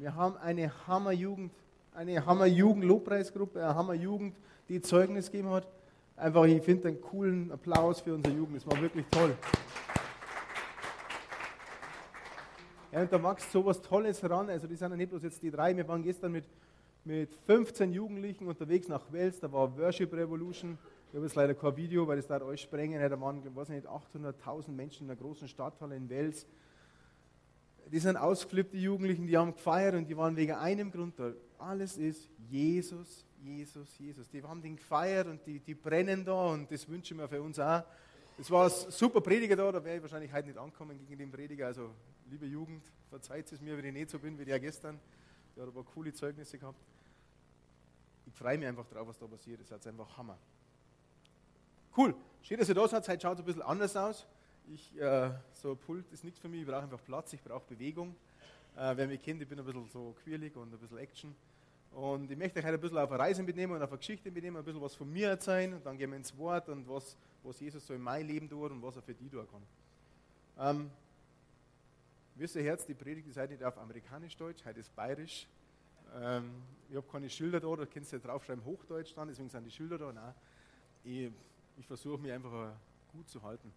Wir haben eine Hammerjugend, eine Hammerjugend-Lobpreisgruppe, eine Hammerjugend, die Zeugnis gegeben hat. Einfach, ich finde einen coolen Applaus für unsere Jugend. Es war wirklich toll. Ja, und da wächst so was Tolles ran. Also, die sind ja nicht bloß jetzt die drei. Wir waren gestern mit, mit 15 Jugendlichen unterwegs nach Wels. Da war Worship Revolution. Ich habe jetzt leider kein Video, weil das da euch sprengen. Da waren, weiß nicht, 800.000 Menschen in einer großen Stadthalle in Wels. Die sind ausgeflippt, die Jugendlichen, die haben gefeiert und die waren wegen einem Grund da. Alles ist Jesus, Jesus, Jesus. Die haben den gefeiert und die, die brennen da und das wünsche ich mir für uns auch. Es war ein super Prediger da, da wäre ich wahrscheinlich heute nicht ankommen gegen den Prediger. Also, liebe Jugend, verzeiht es mir, wenn ich nicht so bin wie der gestern. Der hat aber coole Zeugnisse gehabt. Ich freue mich einfach drauf, was da passiert. Das ist einfach Hammer. Cool. Schön, dass ihr da seid. Heute schaut es ein bisschen anders aus. Ich, äh, so ein Pult ist nichts für mich. Ich brauche einfach Platz. Ich brauche Bewegung. Äh, wer mich kennt, ich bin ein bisschen so quirlig und ein bisschen Action. Und ich möchte euch heute ein bisschen auf eine Reise mitnehmen und auf eine Geschichte mitnehmen, ein bisschen was von mir erzählen und dann gehen wir ins Wort und was, was Jesus so in mein Leben tut und was er für die tun kann. Ähm, wisst ihr Herz, die Predigt ist heute nicht auf amerikanisch-deutsch, heute ist bayerisch. Ähm, ich habe keine Schilder da, da kannst du ja draufschreiben Hochdeutsch dann, deswegen sind die Schilder da. Nein, ich, ich versuche mich einfach gut zu halten.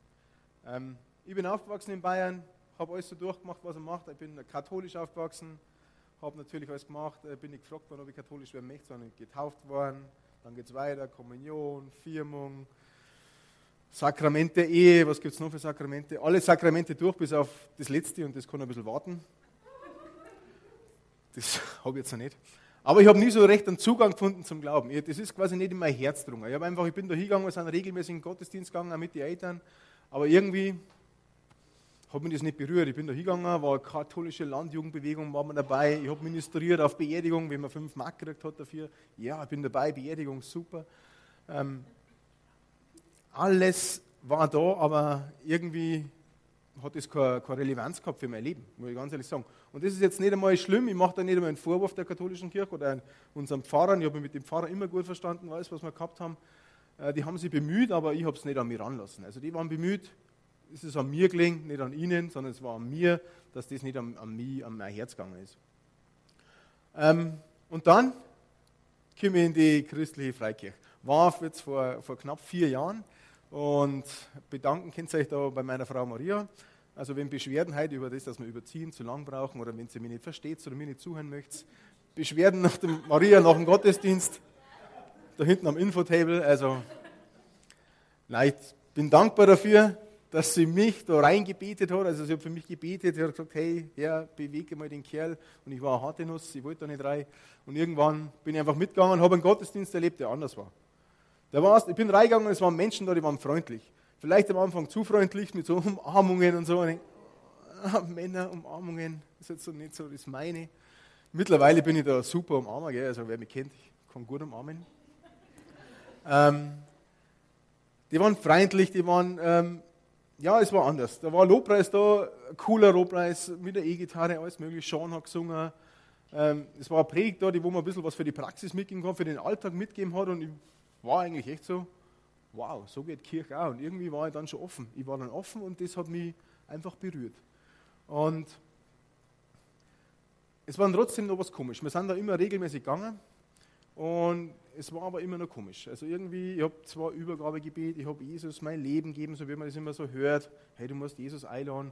Ähm, ich bin aufgewachsen in Bayern, habe alles so durchgemacht, was er macht. Ich bin katholisch aufgewachsen, habe natürlich alles gemacht, äh, bin nicht gefragt worden, ob ich katholisch werden möchte, sondern getauft worden. Dann geht es weiter, Kommunion, Firmung, Sakrament der Ehe, was gibt es noch für Sakramente? Alle Sakramente durch, bis auf das letzte und das kann ein bisschen warten. Das habe ich jetzt noch nicht. Aber ich habe nie so recht einen Zugang gefunden zum Glauben. Das ist quasi nicht in mein Herz drungen. Ich, ich bin da hingegangen, wir sind regelmäßig in den Gottesdienst gegangen, auch mit den Eltern. Aber irgendwie hat mich das nicht berührt. Ich bin da hingegangen, war eine katholische Landjugendbewegung, war man dabei. Ich habe ministriert auf Beerdigung, wenn man fünf Mark gekriegt hat dafür. Ja, ich bin dabei, Beerdigung, super. Ähm, alles war da, aber irgendwie hat das keine, keine, Relevanz gehabt für mein Leben, muss ich ganz ehrlich sagen. Und das ist jetzt nicht einmal schlimm, ich mache da nicht einmal einen Vorwurf der katholischen Kirche oder unserem Pfarrer. Ich habe mich mit dem Pfarrer immer gut verstanden, alles, was wir gehabt haben. Äh, die haben sich bemüht, aber ich habe es nicht an mich ranlassen. Also die waren bemüht, es ist an mir gelingen, nicht an ihnen, sondern es war an mir, dass das nicht an, an mich, an mein Herz gegangen ist. Ähm, und dann komme ich in die christliche Freikirche. War jetzt vor, vor knapp vier Jahren und bedanken könnt ihr euch da bei meiner Frau Maria. Also wenn Beschwerden heute über das, dass wir überziehen, zu lang brauchen oder wenn sie mich nicht versteht oder mir nicht zuhören möchte, Beschwerden nach dem Maria nach dem Gottesdienst, da hinten am Infotable. Also, nein, ich bin dankbar dafür, dass sie mich da reingebetet hat. Also, sie hat für mich gebetet. Sie hat gesagt: Hey, Herr, bewege mal den Kerl. Und ich war eine harte Nuss, ich wollte da nicht rein. Und irgendwann bin ich einfach mitgegangen und habe einen Gottesdienst erlebt, der anders war. Da war's, ich bin reingegangen und es waren Menschen da, die waren freundlich. Vielleicht am Anfang zu freundlich mit so Umarmungen und so. Und ich, ah, Männer, Umarmungen, das ist jetzt so nicht so das meine. Mittlerweile bin ich da super umarmer, gell? also wer mich kennt, ich kann gut umarmen. Ähm, die waren freundlich, die waren, ähm, ja, es war anders. Da war Lobpreis da, cooler Lobpreis mit der E-Gitarre, alles mögliche. Sean hat gesungen. Ähm, es war eine Predigt da, wo man ein bisschen was für die Praxis mitgeben kann, für den Alltag mitgeben hat. Und ich war eigentlich echt so, wow, so geht Kirche auch. Und irgendwie war ich dann schon offen. Ich war dann offen und das hat mich einfach berührt. Und es war trotzdem noch was komisch. Wir sind da immer regelmäßig gegangen und es war aber immer noch komisch. Also irgendwie, ich habe zwar Übergabegebet, ich habe Jesus mein Leben gegeben, so wie man das immer so hört. Hey, du musst Jesus einladen.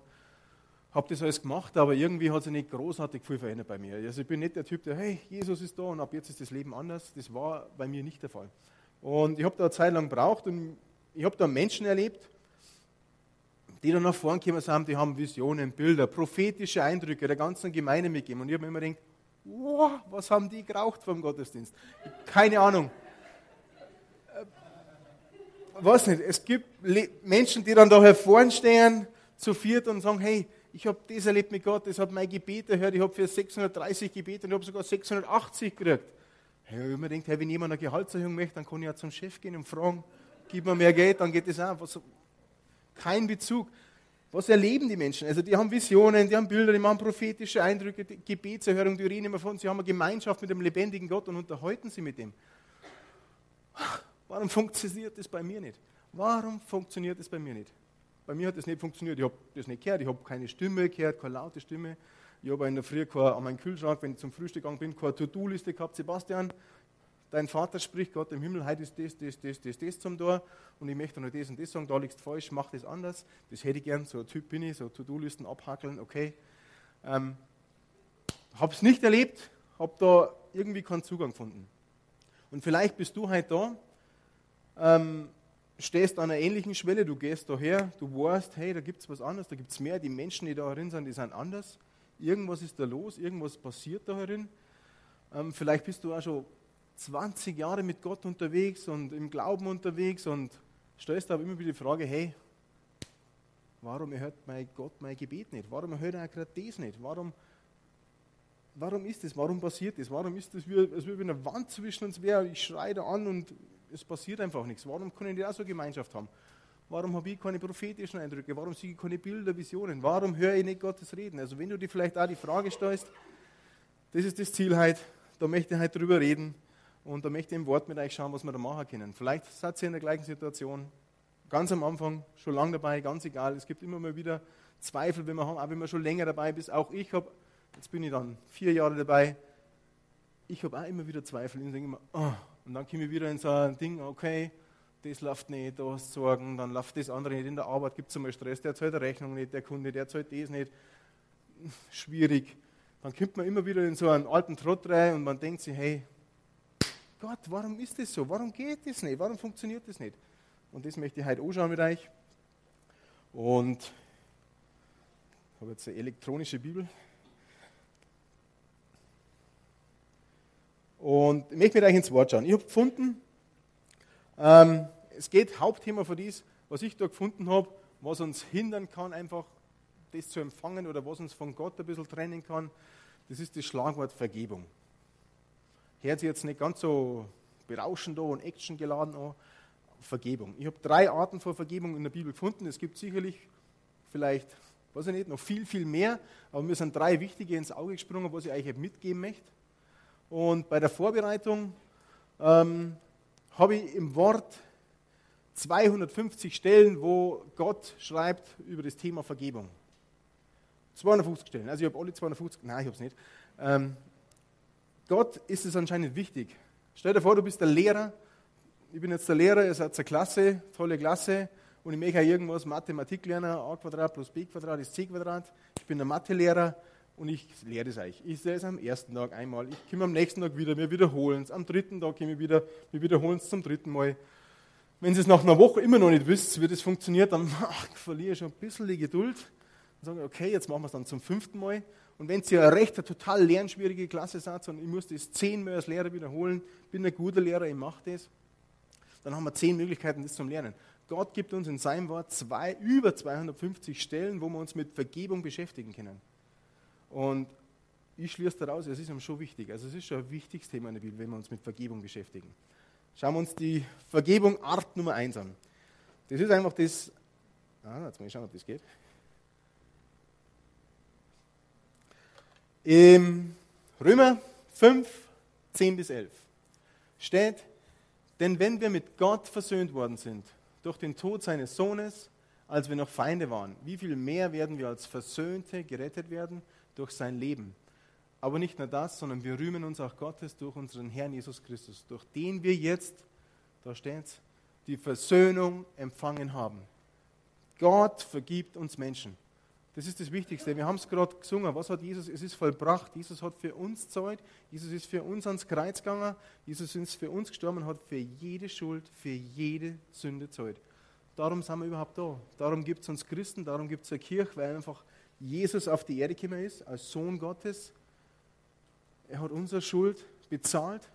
Habe das alles gemacht, aber irgendwie hat sich nicht großartig viel verändert bei mir. Also ich bin nicht der Typ, der, hey, Jesus ist da und ab jetzt ist das Leben anders. Das war bei mir nicht der Fall. Und ich habe da eine Zeit lang gebraucht und ich habe da Menschen erlebt, die dann nach vorne gekommen sind, die haben Visionen, Bilder, prophetische Eindrücke der ganzen Gemeinde mitgegeben. Und ich habe mir immer gedacht, wow, was haben die geraucht vom Gottesdienst? Keine Ahnung. Äh, weiß nicht, es gibt Menschen, die dann da hervorstehen zu viert und sagen, hey, ich habe das erlebt mit Gott, das hat mein Gebet erhört, ich habe für 630 Gebete und ich habe sogar 680 gekriegt. Hey, ich mir denkt, hey, wenn jemand eine Gehaltserhöhung möchte, dann kann ich ja zum Chef gehen und fragen, gib mir mehr Geld, dann geht das auch. Was, kein Bezug. Was erleben die Menschen? Also die haben Visionen, die haben Bilder, die machen prophetische Eindrücke, die Gebetserhörung, die reden immer von, sie haben eine Gemeinschaft mit dem lebendigen Gott und unterhalten sie mit dem. Warum funktioniert das bei mir nicht? Warum funktioniert das bei mir nicht? Bei mir hat das nicht funktioniert. Ich habe das nicht gehört. Ich habe keine Stimme gehört, keine laute Stimme. Ich habe in der Früh an meinem Kühlschrank, wenn ich zum Frühstück gegangen bin, keine To-Do-Liste gehabt. Sebastian, dein Vater spricht Gott im Himmel, heute ist das, das, das, das, das zum Tor und ich möchte noch das und das sagen, da liegt falsch, mach das anders. Das hätte ich gern, so ein Typ bin ich, so To-Do-Listen abhackeln, okay. Ähm, habe es nicht erlebt, habe da irgendwie keinen Zugang gefunden. Und vielleicht bist du heute da ähm, stehst an einer ähnlichen Schwelle, du gehst daher, du weißt, hey, da gibt es was anderes, da gibt es mehr, die Menschen, die da drin sind, die sind anders. Irgendwas ist da los, irgendwas passiert da drin. Ähm, vielleicht bist du auch schon 20 Jahre mit Gott unterwegs und im Glauben unterwegs und stellst aber immer wieder die Frage, hey, warum erhört mein Gott mein Gebet nicht? Warum erhört er gerade das nicht? Warum, warum ist das? Warum passiert das? Warum ist das, als würde eine Wand zwischen uns wäre? Ich schreie da an und es passiert einfach nichts. Warum können die auch so Gemeinschaft haben? Warum habe ich keine prophetischen Eindrücke? Warum sehe ich keine Bilder, Visionen? Warum höre ich nicht Gottes Reden? Also wenn du dir vielleicht auch die Frage stellst, das ist das Ziel heute, da möchte ich heute drüber reden und da möchte ich im Wort mit euch schauen, was wir da machen können. Vielleicht seid ihr in der gleichen Situation, ganz am Anfang, schon lange dabei, ganz egal. Es gibt immer mal wieder Zweifel, wenn wir haben, auch wenn man schon länger dabei ist. Auch ich habe, jetzt bin ich dann vier Jahre dabei, ich habe auch immer wieder Zweifel. Ich denke immer, oh, und dann komme ich wieder in so ein Ding, okay, das läuft nicht, da hast Sorgen, dann läuft das andere nicht. In der Arbeit gibt es einmal Stress, der zahlt die Rechnung nicht, der Kunde, der zahlt das nicht. Schwierig. Dann kommt man immer wieder in so einen alten Trott rein und man denkt sich, hey, Gott, warum ist das so? Warum geht das nicht? Warum funktioniert das nicht? Und das möchte ich heute anschauen mit euch. Und ich habe jetzt eine elektronische Bibel. Und ich möchte mit euch ins Wort schauen. Ich habe gefunden, ähm, es geht Hauptthema von dies, was ich da gefunden habe, was uns hindern kann, einfach das zu empfangen oder was uns von Gott ein bisschen trennen kann, das ist das Schlagwort Vergebung. Hört sich jetzt nicht ganz so berauschend an und actiongeladen an. Vergebung. Ich habe drei Arten von Vergebung in der Bibel gefunden. Es gibt sicherlich vielleicht, weiß ich nicht, noch viel, viel mehr, aber mir sind drei wichtige ins Auge gesprungen, was ich euch mitgeben möchte. Und bei der Vorbereitung ähm, habe ich im Wort 250 Stellen, wo Gott schreibt über das Thema Vergebung. 250 Stellen. Also ich habe alle 250, nein, ich habe es nicht. Ähm, Gott ist es anscheinend wichtig. Stell dir vor, du bist der Lehrer. Ich bin jetzt der Lehrer, ihr seid eine Klasse, tolle Klasse. Und ich möchte irgendwas Mathematik lernen. a Quadrat plus b Quadrat ist c Quadrat. Ich bin der Mathelehrer und ich lehre das euch. Ich sehe es am ersten Tag einmal, ich komme am nächsten Tag wieder, wir wiederholen es. Am dritten Tag komme ich wieder, wir wiederholen es zum dritten Mal. Wenn ihr es nach einer Woche immer noch nicht wisst, wie das funktioniert, dann ach, verliere ich schon ein bisschen die Geduld. Dann sage okay, jetzt machen wir es dann zum fünften Mal. Und wenn ihr eine recht eine total lernschwierige Klasse seid und ich muss das zehnmal als Lehrer wiederholen, bin ein guter Lehrer, ich mache das, dann haben wir zehn Möglichkeiten, das zu lernen. Gott gibt uns in seinem Wort zwei, über 250 Stellen, wo wir uns mit Vergebung beschäftigen können. Und ich schließe daraus, es ist schon wichtig. Also es ist schon ein wichtiges Thema in der Bibel, wenn wir uns mit Vergebung beschäftigen. Schauen wir uns die Vergebung Art Nummer 1 an. Das ist einfach das. Ah, jetzt mal schauen, ob das geht. Im Römer 5, 10 bis 11 steht, denn wenn wir mit Gott versöhnt worden sind, durch den Tod seines Sohnes, als wir noch Feinde waren, wie viel mehr werden wir als Versöhnte gerettet werden durch sein Leben. Aber nicht nur das, sondern wir rühmen uns auch Gottes durch unseren Herrn Jesus Christus, durch den wir jetzt, da steht es, die Versöhnung empfangen haben. Gott vergibt uns Menschen. Das ist das Wichtigste. Wir haben es gerade gesungen. Was hat Jesus? Es ist vollbracht. Jesus hat für uns Zeit. Jesus ist für uns ans Kreuz gegangen. Jesus ist für uns gestorben und hat für jede Schuld, für jede Sünde Zeit. Darum sind wir überhaupt da. Darum gibt es uns Christen, darum gibt es eine Kirche, weil einfach Jesus auf die Erde gekommen ist, als Sohn Gottes. Er hat unsere Schuld bezahlt.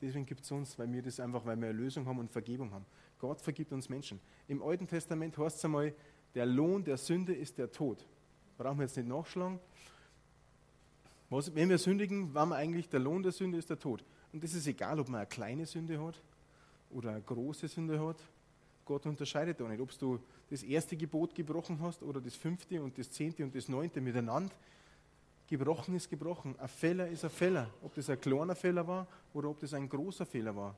Deswegen gibt es uns, weil wir das einfach, weil wir Erlösung haben und Vergebung haben. Gott vergibt uns Menschen. Im Alten Testament heißt es einmal, Der Lohn der Sünde ist der Tod. Brauchen wir jetzt nicht nachschlagen. Wenn wir sündigen, war man eigentlich, der Lohn der Sünde ist der Tod. Und das ist egal, ob man eine kleine Sünde hat oder eine große Sünde hat. Gott unterscheidet da nicht. Ob du das erste Gebot gebrochen hast oder das fünfte und das zehnte und das neunte miteinander. Gebrochen ist gebrochen. Ein Fehler ist ein Fehler. Ob das ein kleiner Fehler war oder ob das ein großer Fehler war.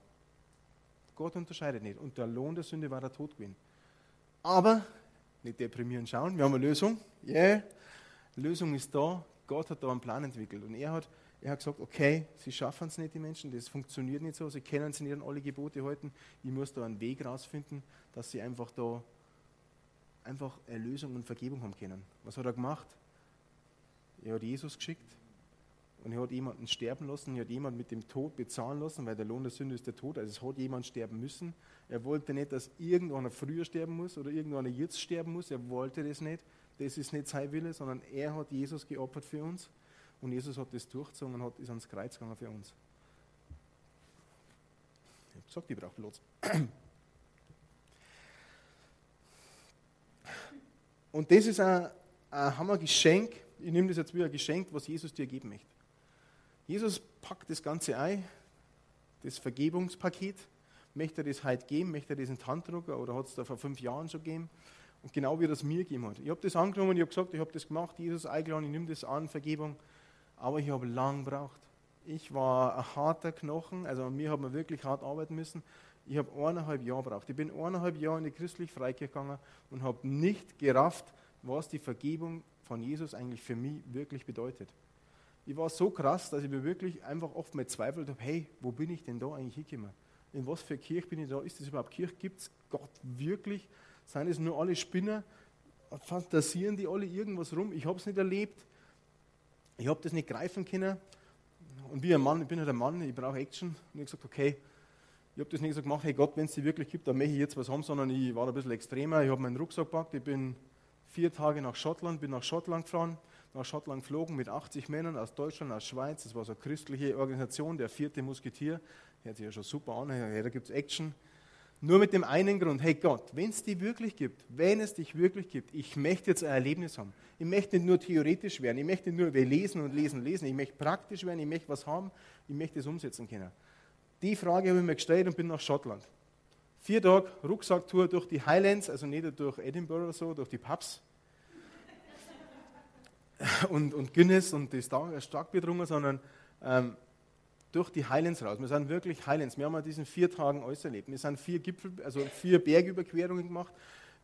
Gott unterscheidet nicht. Und der Lohn der Sünde war der Tod gewesen. Aber, nicht deprimieren schauen, wir haben eine Lösung. Yeah. Lösung ist da. Gott hat da einen Plan entwickelt. Und er hat, er hat gesagt, okay, sie schaffen es nicht, die Menschen, das funktioniert nicht so, sie können sich nicht alle Gebote halten. Ich muss da einen Weg rausfinden, dass sie einfach da einfach Erlösung und Vergebung haben können. Was hat er gemacht? Er hat Jesus geschickt und er hat jemanden sterben lassen, er hat jemanden mit dem Tod bezahlen lassen, weil der Lohn der Sünde ist der Tod, also es hat jemand sterben müssen. Er wollte nicht, dass irgendeiner früher sterben muss oder irgendeiner jetzt sterben muss, er wollte das nicht. Das ist nicht sein Wille, sondern er hat Jesus geopfert für uns und Jesus hat das durchgezogen und hat, ist ans Kreuz gegangen für uns. Ich habe gesagt, ich brauche Platz. Und das ist ein, ein Hammergeschenk. Ich nehme das jetzt wie ein Geschenk, was Jesus dir geben möchte. Jesus packt das Ganze ein, das Vergebungspaket. Möchte er das heute geben? Möchte er das in die Hand drucken oder hat es da vor fünf Jahren schon gegeben? Und genau wie das mir gegeben hat. Ich habe das angenommen, ich habe gesagt, ich habe das gemacht, Jesus eingeladen, ich nehme das an, Vergebung. Aber ich habe lang gebraucht. Ich war ein harter Knochen, also an mir hat man wirklich hart arbeiten müssen. Ich habe eineinhalb Jahre gebraucht. Ich bin eineinhalb Jahre in die christliche Freikirche gegangen und habe nicht gerafft, was die Vergebung von Jesus eigentlich für mich wirklich bedeutet. Ich war so krass, dass ich mir wirklich einfach oft mal zweifelt habe, hey, wo bin ich denn da eigentlich hingekommen? In was für Kirche bin ich da? Ist das überhaupt Kirche? Gibt es Gott wirklich? Seien es nur alle Spinner? Fantasieren die alle irgendwas rum? Ich habe es nicht erlebt. Ich habe das nicht greifen können. Und wie ein Mann, ich bin halt ein Mann, ich brauche Action. Und ich habe gesagt, okay, ich habe das nicht so gemacht, hey Gott, wenn es die wirklich gibt, dann möchte ich jetzt was haben, sondern ich war ein bisschen extremer. Ich habe meinen Rucksack gepackt, ich bin vier Tage nach Schottland, bin nach Schottland gefahren, nach Schottland geflogen mit 80 Männern aus Deutschland, aus Schweiz. Das war so eine christliche Organisation, der vierte Musketier. Hört sich ja schon super an, hey, da gibt es Action. Nur mit dem einen Grund, hey Gott, wenn es dich wirklich gibt, wenn es dich wirklich gibt, ich möchte jetzt ein Erlebnis haben. Ich möchte nicht nur theoretisch werden, ich möchte nur lesen und lesen, lesen, ich möchte praktisch werden, ich möchte was haben, ich möchte es umsetzen können. Die Frage habe ich mir gestellt und bin nach Schottland. Vier Tage Rucksacktour durch die Highlands, also nicht durch Edinburgh so, durch die Pubs. Und, und Guinness und das Starkbier getrunken, sondern ähm, durch die Highlands raus. Wir sind wirklich Highlands. Wir haben an diesen vier Tagen alles erlebt. Wir sind vier Gipfel, also vier Bergüberquerungen gemacht.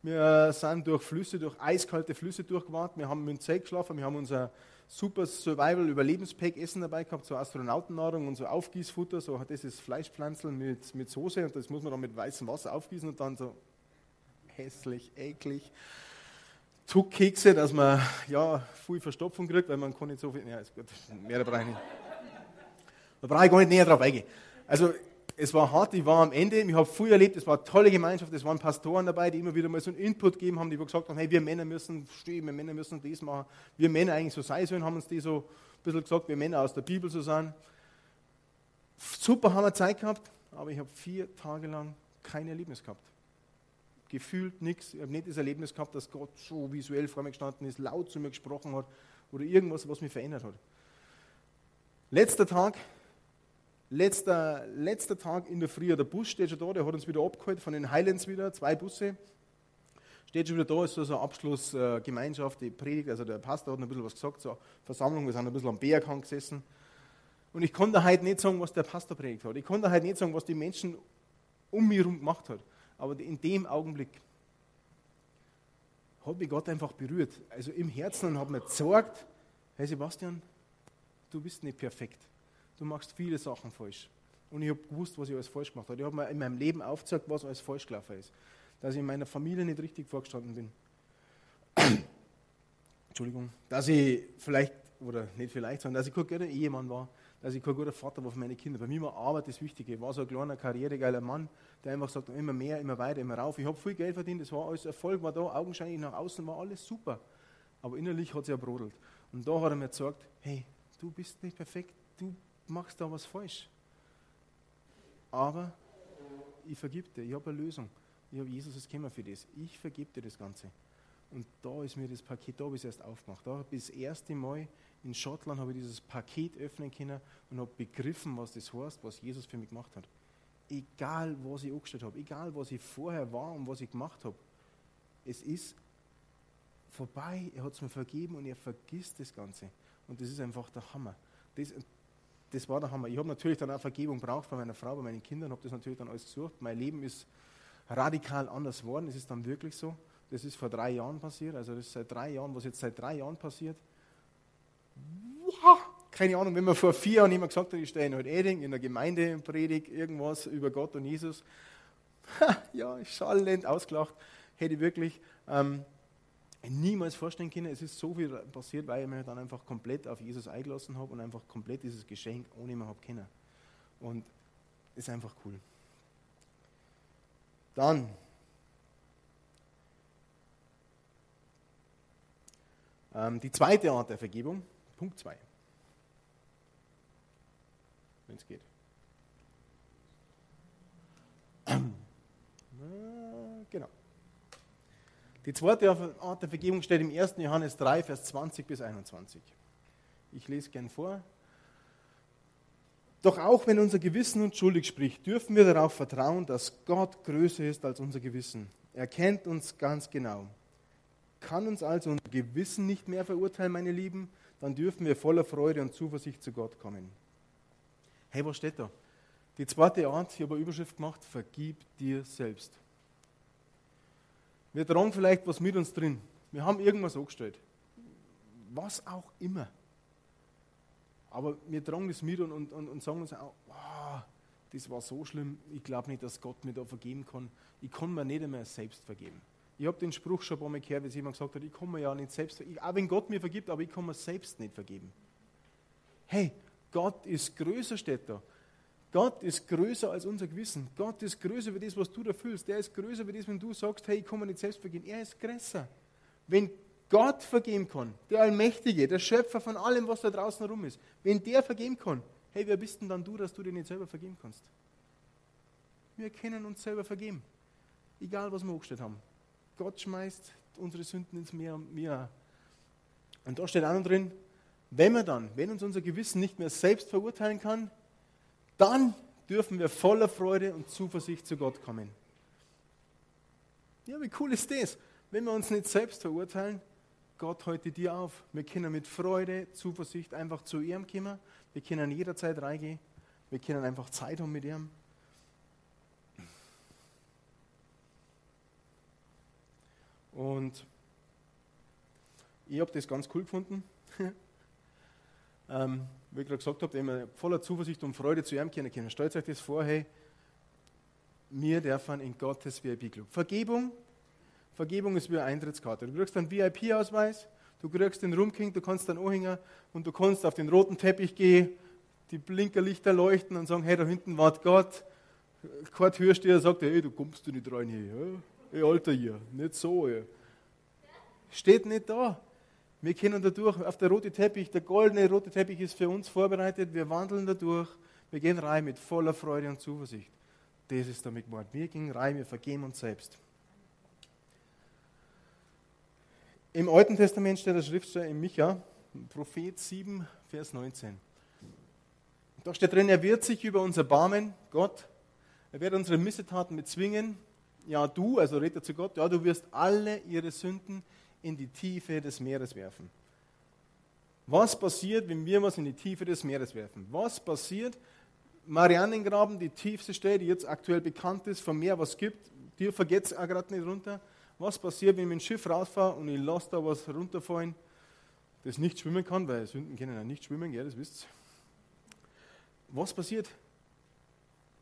Wir sind durch Flüsse, durch eiskalte Flüsse durchgewandt. Wir haben dem Zelt geschlafen. Wir haben unser super Survival-Überlebenspack Essen dabei gehabt, so Astronautennahrung und so Aufgießfutter, so das ist Fleischpflanzeln mit, mit Soße und das muss man dann mit weißem Wasser aufgießen und dann so hässlich, eklig. Zuckkekse, dass man ja viel Verstopfung kriegt, weil man kann nicht so viel. Ja, ist gut, mehr brauche ich nicht. Da brauche ich gar nicht näher drauf eingehen. Also es war hart, ich war am Ende, ich habe viel erlebt, es war eine tolle Gemeinschaft, es waren Pastoren dabei, die immer wieder mal so einen Input gegeben haben, die gesagt haben, hey, wir Männer müssen stehen, wir Männer müssen das machen, wir Männer eigentlich so sein sollen, haben uns die so ein bisschen gesagt, wir Männer aus der Bibel so sein. Super haben wir Zeit gehabt, aber ich habe vier Tage lang kein Erlebnis gehabt. Gefühlt nichts, ich habe nicht das Erlebnis gehabt, dass Gott so visuell vor mir gestanden ist, laut zu mir gesprochen hat oder irgendwas, was mich verändert hat. Letzter Tag, Letzter, letzter Tag in der Früh, der Bus steht schon da, der hat uns wieder abgeholt von den Highlands wieder, zwei Busse. Steht schon wieder da, ist so eine Abschlussgemeinschaft, die predigt, also der Pastor hat ein bisschen was gesagt, so eine Versammlung, wir sind ein bisschen am Berghang gesessen. Und ich konnte heute nicht sagen, was der Pastor predigt hat. Ich konnte heute nicht sagen, was die Menschen um mich herum gemacht hat. Aber in dem Augenblick hat mich Gott einfach berührt. Also im Herzen und hat mir gesagt, hey Sebastian, du bist nicht perfekt du machst viele Sachen falsch. Und ich habe gewusst, was ich alles falsch gemacht habe. Ich habe mir in meinem Leben aufgezeigt, was alles falsch gelaufen ist. Dass ich in meiner Familie nicht richtig vorgestanden bin. Entschuldigung. Dass ich vielleicht, oder nicht vielleicht, sondern dass ich kein guter Ehemann war. Dass ich kein guter Vater war für meine Kinder. Bei mir war Arbeit das Wichtige. Ich war so ein kleiner, karrieregeiler Mann, der einfach sagt, immer mehr, immer weiter, immer rauf. Ich habe viel Geld verdient, das war alles Erfolg, war da, augenscheinlich nach außen war alles super. Aber innerlich hat es ja brodelt. Und da hat er mir gesagt, hey, du bist nicht perfekt, du machst da was falsch. Aber ich vergib dir, ich habe eine Lösung. Ich habe Jesus, es käme für das. Ich vergib dir das Ganze. Und da ist mir das Paket, da habe ich es erst aufgemacht. Da habe ich das erste Mal in Schottland habe ich dieses Paket öffnen können und habe begriffen, was das heißt, was Jesus für mich gemacht hat. Egal, was ich angestellt habe, egal, was ich vorher war und was ich gemacht habe, es ist vorbei, er hat es mir vergeben und er vergisst das Ganze. Und das ist einfach der Hammer. Das, das war der Hammer. Ich habe natürlich dann auch Vergebung braucht bei meiner Frau, bei meinen Kindern, habe das natürlich dann alles gesucht. Mein Leben ist radikal anders geworden, es ist dann wirklich so. Das ist vor drei Jahren passiert, also das ist seit drei Jahren, was jetzt seit drei Jahren passiert. Keine Ahnung, wenn man vor vier Jahren jemand gesagt hat, ich stehe in Eding in der Gemeinde und predige irgendwas über Gott und Jesus, ja, schallend ausgelacht, hätte ich wirklich ähm, niemals vorstellen können. Es ist so viel passiert, weil ich mich dann einfach komplett auf Jesus eingelassen habe und einfach komplett dieses Geschenk ohne ihn habe kennen. Und ist einfach cool. Dann ähm, die zweite Art der Vergebung, Punkt 2. Wenn es geht. Genau. Die zweite Art der Vergebung steht im 1. Johannes 3, Vers 20 bis 21. Ich lese gern vor. Doch auch wenn unser Gewissen uns schuldig spricht, dürfen wir darauf vertrauen, dass Gott größer ist als unser Gewissen. Er kennt uns ganz genau. Kann uns also unser Gewissen nicht mehr verurteilen, meine Lieben, dann dürfen wir voller Freude und Zuversicht zu Gott kommen. Hey, was steht da? Die zweite Art, ich habe eine Überschrift gemacht, vergib dir selbst. Wir tragen vielleicht was mit uns drin. Wir haben irgendwas angestellt. Was auch immer. Aber wir tragen das mit und, und, und sagen uns auch, oh, das war so schlimm, ich glaube nicht, dass Gott mir da vergeben kann. Ich kann mir nicht einmal selbst vergeben. Ich habe den Spruch schon ein paar Mal gehört, wie jemand gesagt hat, ich kann mir ja nicht selbst vergeben. Auch wenn Gott mir vergibt, aber ich kann mir selbst nicht vergeben. Hey, Gott ist größer, steht da. Gott ist größer als unser Gewissen. Gott ist größer wie das, was du da fühlst. Der ist größer wie das, wenn du sagst, hey, ich kann mir nicht selbst vergeben. Er ist größer. Wenn Gott vergeben kann, der Allmächtige, der Schöpfer von allem, was da draußen rum ist, wenn der vergeben kann, hey, wer bist denn dann du, dass du dir nicht selber vergeben kannst? Wir können uns selber vergeben. Egal, was wir angestellt haben. Gott schmeißt unsere Sünden ins Meer und wir Und da steht auch noch drin, wenn wir dann, wenn uns unser Gewissen nicht mehr selbst verurteilen kann, dann dürfen wir voller Freude und Zuversicht zu Gott kommen. Ja, wie cool ist das? Wenn wir uns nicht selbst verurteilen, Gott heute dir auf. Wir können mit Freude, Zuversicht einfach zu ihm kommen. Wir können jederzeit reingehen. Wir können einfach Zeit haben mit ihm. Und ich habe das ganz cool gefunden. ähm, wie ich gerade gesagt habe, wir voller Zuversicht und Freude zu ihm kennen können. Stellt euch das vor, hey, wir dürfen in Gottes VIP-Club. Vergebung, Vergebung ist wie eine Eintrittskarte. Du kriegst einen VIP-Ausweis, du kriegst den Rumking, du kannst dann anhängen und du kannst auf den roten Teppich gehen, die Blinkerlichter leuchten und sagen, hey, da hinten wart Gott. Kein Türsteher sagt, hey, du kommst du nicht rein hier. Ja? Hey, Alter hier, nicht so. Ja. Steht nicht da. Wir können da durch, auf der rote Teppich, der goldene rote Teppich ist für uns vorbereitet, wir wandeln da durch, wir gehen rein mit voller Freude und Zuversicht. Das ist damit gemeint. Wir gehen rein, wir vergeben uns selbst. Im Alten Testament steht der Schriftsteller in Micha, Prophet 7, Vers 19. Da steht drin, er wird sich über unser Barmen, Gott, er wird unsere Missetaten bezwingen. Ja, du, also redet zu Gott, ja, du wirst alle ihre Sünden in die Tiefe des Meeres werfen. Was passiert, wenn wir was in die Tiefe des Meeres werfen? Was passiert? Marianengraben, die tiefste Stelle, die jetzt aktuell bekannt ist, vom Meer was gibt, dir vergeht es auch gerade nicht runter. Was passiert, wenn ich mit dem Schiff rausfahre und ich lasse da was runterfallen, das nicht schwimmen kann, weil Sünden können ja nicht schwimmen, gell, das wisst ihr. Was passiert?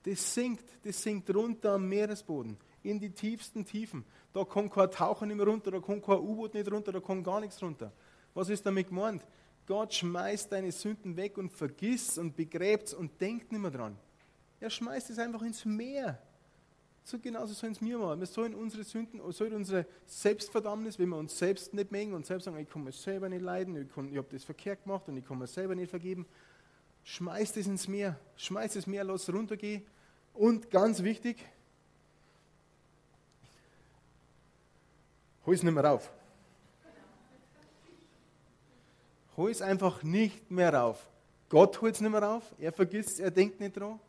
Das sinkt, das sinkt runter am Meeresboden in die tiefsten Tiefen. Da kommt kein Taucher nicht mehr runter, da kommt kein U-Boot nicht runter, da kommt gar nichts runter. Was ist damit gemeint? Gott schmeißt deine Sünden weg und vergisst und begräbt und denkt nicht mehr dran. Er schmeißt es einfach ins Meer. So genauso sollen es mir machen. Wir sollen unsere Sünden, sollen unsere Selbstverdammnis, wenn wir uns selbst nicht mengen und selbst sagen, ich kann mir selber nicht leiden, ich, ich habe das verkehrt gemacht und ich kann mir selber nicht vergeben, schmeißt es ins Meer. Schmeißt es Meer, lass runtergehen. Und ganz wichtig, hol es nicht mehr rauf. hol es einfach nicht mehr rauf. Gott holt es nicht mehr rauf, er vergisst es, er denkt nicht dran.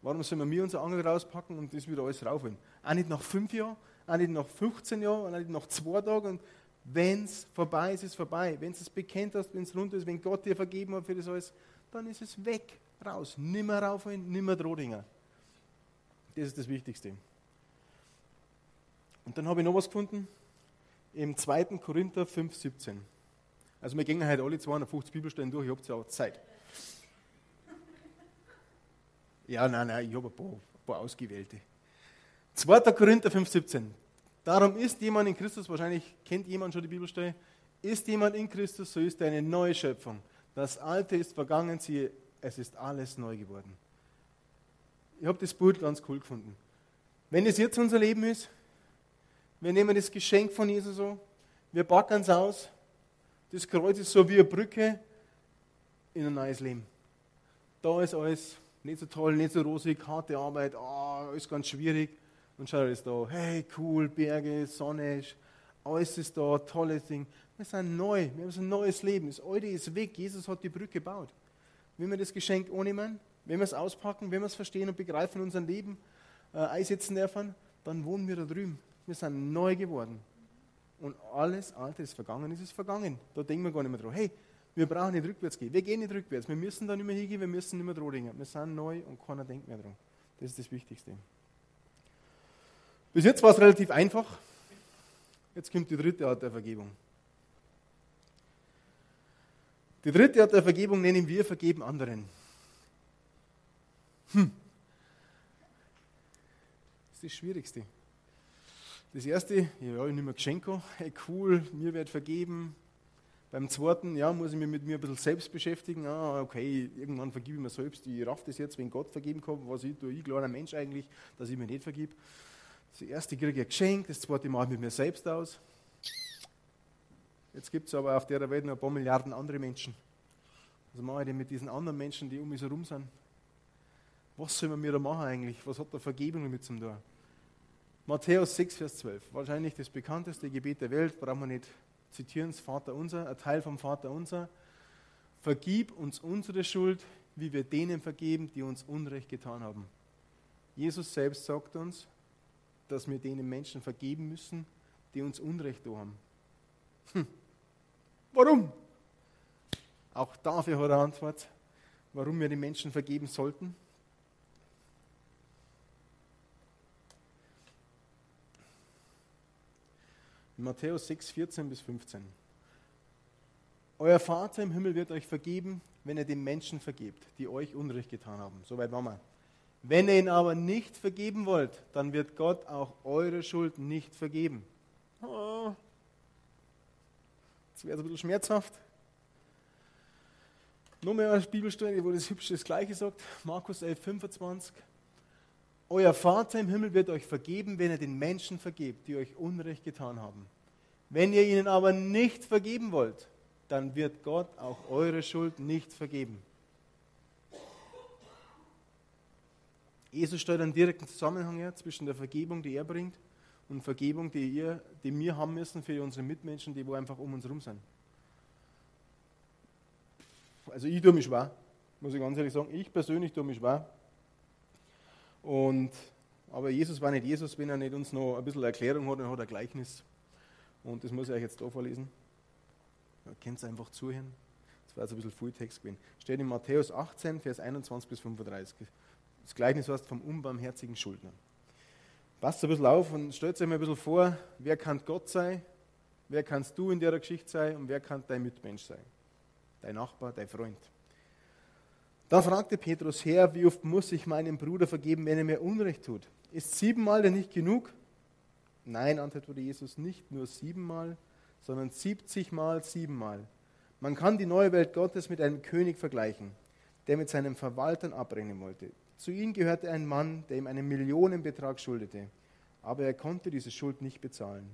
Warum sollen wir unser Angel rauspacken und das wieder alles raufholen? Auch nicht nach fünf Jahren, auch nicht nach 15 Jahren, auch nicht nach zwei Tagen. wenn es vorbei ist, ist es vorbei. Wenn du es bekennt hast, wenn es runter ist, wenn Gott dir vergeben hat für das alles, dann ist es weg, raus. Nimmer raufholen, nimmer Drohdinger. Das ist das Wichtigste. Und dann habe ich noch was gefunden im 2. Korinther 5, 17. Also wir gehen heute alle 250 Bibelstellen durch, ich habe ja auch Zeit. Ja, nein, nein, ich habe ein paar, ein paar ausgewählte. 2. Korinther 5, 17. Darum ist jemand in Christus, wahrscheinlich kennt jemand schon die Bibelstelle, ist jemand in Christus, so ist er eine neue Schöpfung. Das Alte ist vergangen, siehe, es ist alles neu geworden. Ich habe das Bild ganz cool gefunden. Wenn es jetzt unser Leben ist, wir nehmen das Geschenk von Jesus so, wir packen es aus, das Kreuz ist so wie eine Brücke in ein neues Leben. Da ist alles nicht so toll, nicht so rosig, harte Arbeit, oh, ist ganz schwierig. Und schau ist da, hey, cool, Berge, Sonne, alles ist da, tolles Ding. Wir sind neu, wir haben ein neues Leben. Das Alte ist weg, Jesus hat die Brücke gebaut. Wenn wir das Geschenk annehmen, wenn wir es auspacken, wenn wir es verstehen und begreifen, in unserem Leben äh, einsetzen dürfen, dann wohnen wir da drüben. Wir sind neu geworden. Und alles Alte ist vergangen, ist es vergangen. Da denken wir gar nicht mehr dran. Hey, wir brauchen nicht rückwärts gehen. Wir gehen nicht rückwärts. Wir müssen da nicht mehr hingehen, wir müssen nicht mehr dran denken. Wir sind neu und keiner denkt mehr dran. Das ist das Wichtigste. Bis jetzt war es relativ einfach. Jetzt kommt die dritte Art der Vergebung. Die dritte Art der Vergebung nennen wir Vergeben anderen. Hm. Das ist das Schwierigste. Das erste, ja, ich nehme ein Geschenk, hey cool, mir wird vergeben. Beim zweiten, ja, muss ich mich mit mir ein bisschen selbst beschäftigen. Ah, okay, irgendwann vergebe ich mir selbst. Ich raff das jetzt, wenn Gott vergeben kann, was ich tue, ich kleiner Mensch eigentlich, dass ich mir nicht vergib. Das erste kriege ich ein Geschenk, das zweite mache ich mit mir selbst aus. Jetzt gibt es aber auf der Welt noch ein paar Milliarden andere Menschen. Was mache ich denn mit diesen anderen Menschen, die um mich herum sind? Was soll man mir da machen eigentlich? Was hat der Vergebung damit zu tun? Matthäus 6, Vers 12. Wahrscheinlich das bekannteste Gebet der Welt, brauchen wir nicht zitieren, das Vater unser, ein Teil vom Vater unser. Vergib uns unsere Schuld, wie wir denen vergeben, die uns Unrecht getan haben. Jesus selbst sagt uns, dass wir denen Menschen vergeben müssen, die uns Unrecht haben. Hm. Warum? Auch dafür hat er Antwort, warum wir den Menschen vergeben sollten. Matthäus 6, 14 bis 15. Euer Vater im Himmel wird euch vergeben, wenn ihr den Menschen vergebt, die euch Unrecht getan haben. Soweit waren wir. Wenn ihr ihn aber nicht vergeben wollt, dann wird Gott auch eure Schuld nicht vergeben. Oh. Das wäre ein bisschen schmerzhaft. Nur mehr eine Bibelstelle, wo das hübsch das Gleiche sagt. Markus 11, 25. Euer Vater im Himmel wird euch vergeben, wenn ihr den Menschen vergebt, die euch Unrecht getan haben. Wenn ihr ihnen aber nicht vergeben wollt, dann wird Gott auch eure Schuld nicht vergeben. Jesus stellt einen direkten Zusammenhang her zwischen der Vergebung, die er bringt, und Vergebung, die, ihr, die wir haben müssen für unsere Mitmenschen, die wo einfach um uns herum sind. Also ich tue mich schwer, muss ich ganz ehrlich sagen. Ich persönlich tue mich schwer. Und, aber Jesus war nicht Jesus, wenn er nicht uns noch ein bisschen Erklärung hat, er hat ein Gleichnis. Und das muss ich euch jetzt da vorlesen. Ihr könnt einfach zuhören. Das war jetzt ein bisschen Fulltext gewesen. Steht in Matthäus 18, Vers 21 bis 35. Das Gleichnis heißt vom unbarmherzigen Schuldner. Passt ein bisschen auf und stellt euch mal ein bisschen vor, wer kann Gott sein, wer kannst du in der Geschichte sein und wer kann dein Mitmensch sein. Dein Nachbar, dein Freund. Da fragte Petrus, Herr, wie oft muss ich meinem Bruder vergeben, wenn er mir Unrecht tut? Ist siebenmal denn nicht genug? Nein, antwortete Jesus, nicht nur siebenmal, sondern siebzigmal siebenmal. Man kann die neue Welt Gottes mit einem König vergleichen, der mit seinen Verwaltern abbrennen wollte. Zu ihm gehörte ein Mann, der ihm einen Millionenbetrag schuldete, aber er konnte diese Schuld nicht bezahlen.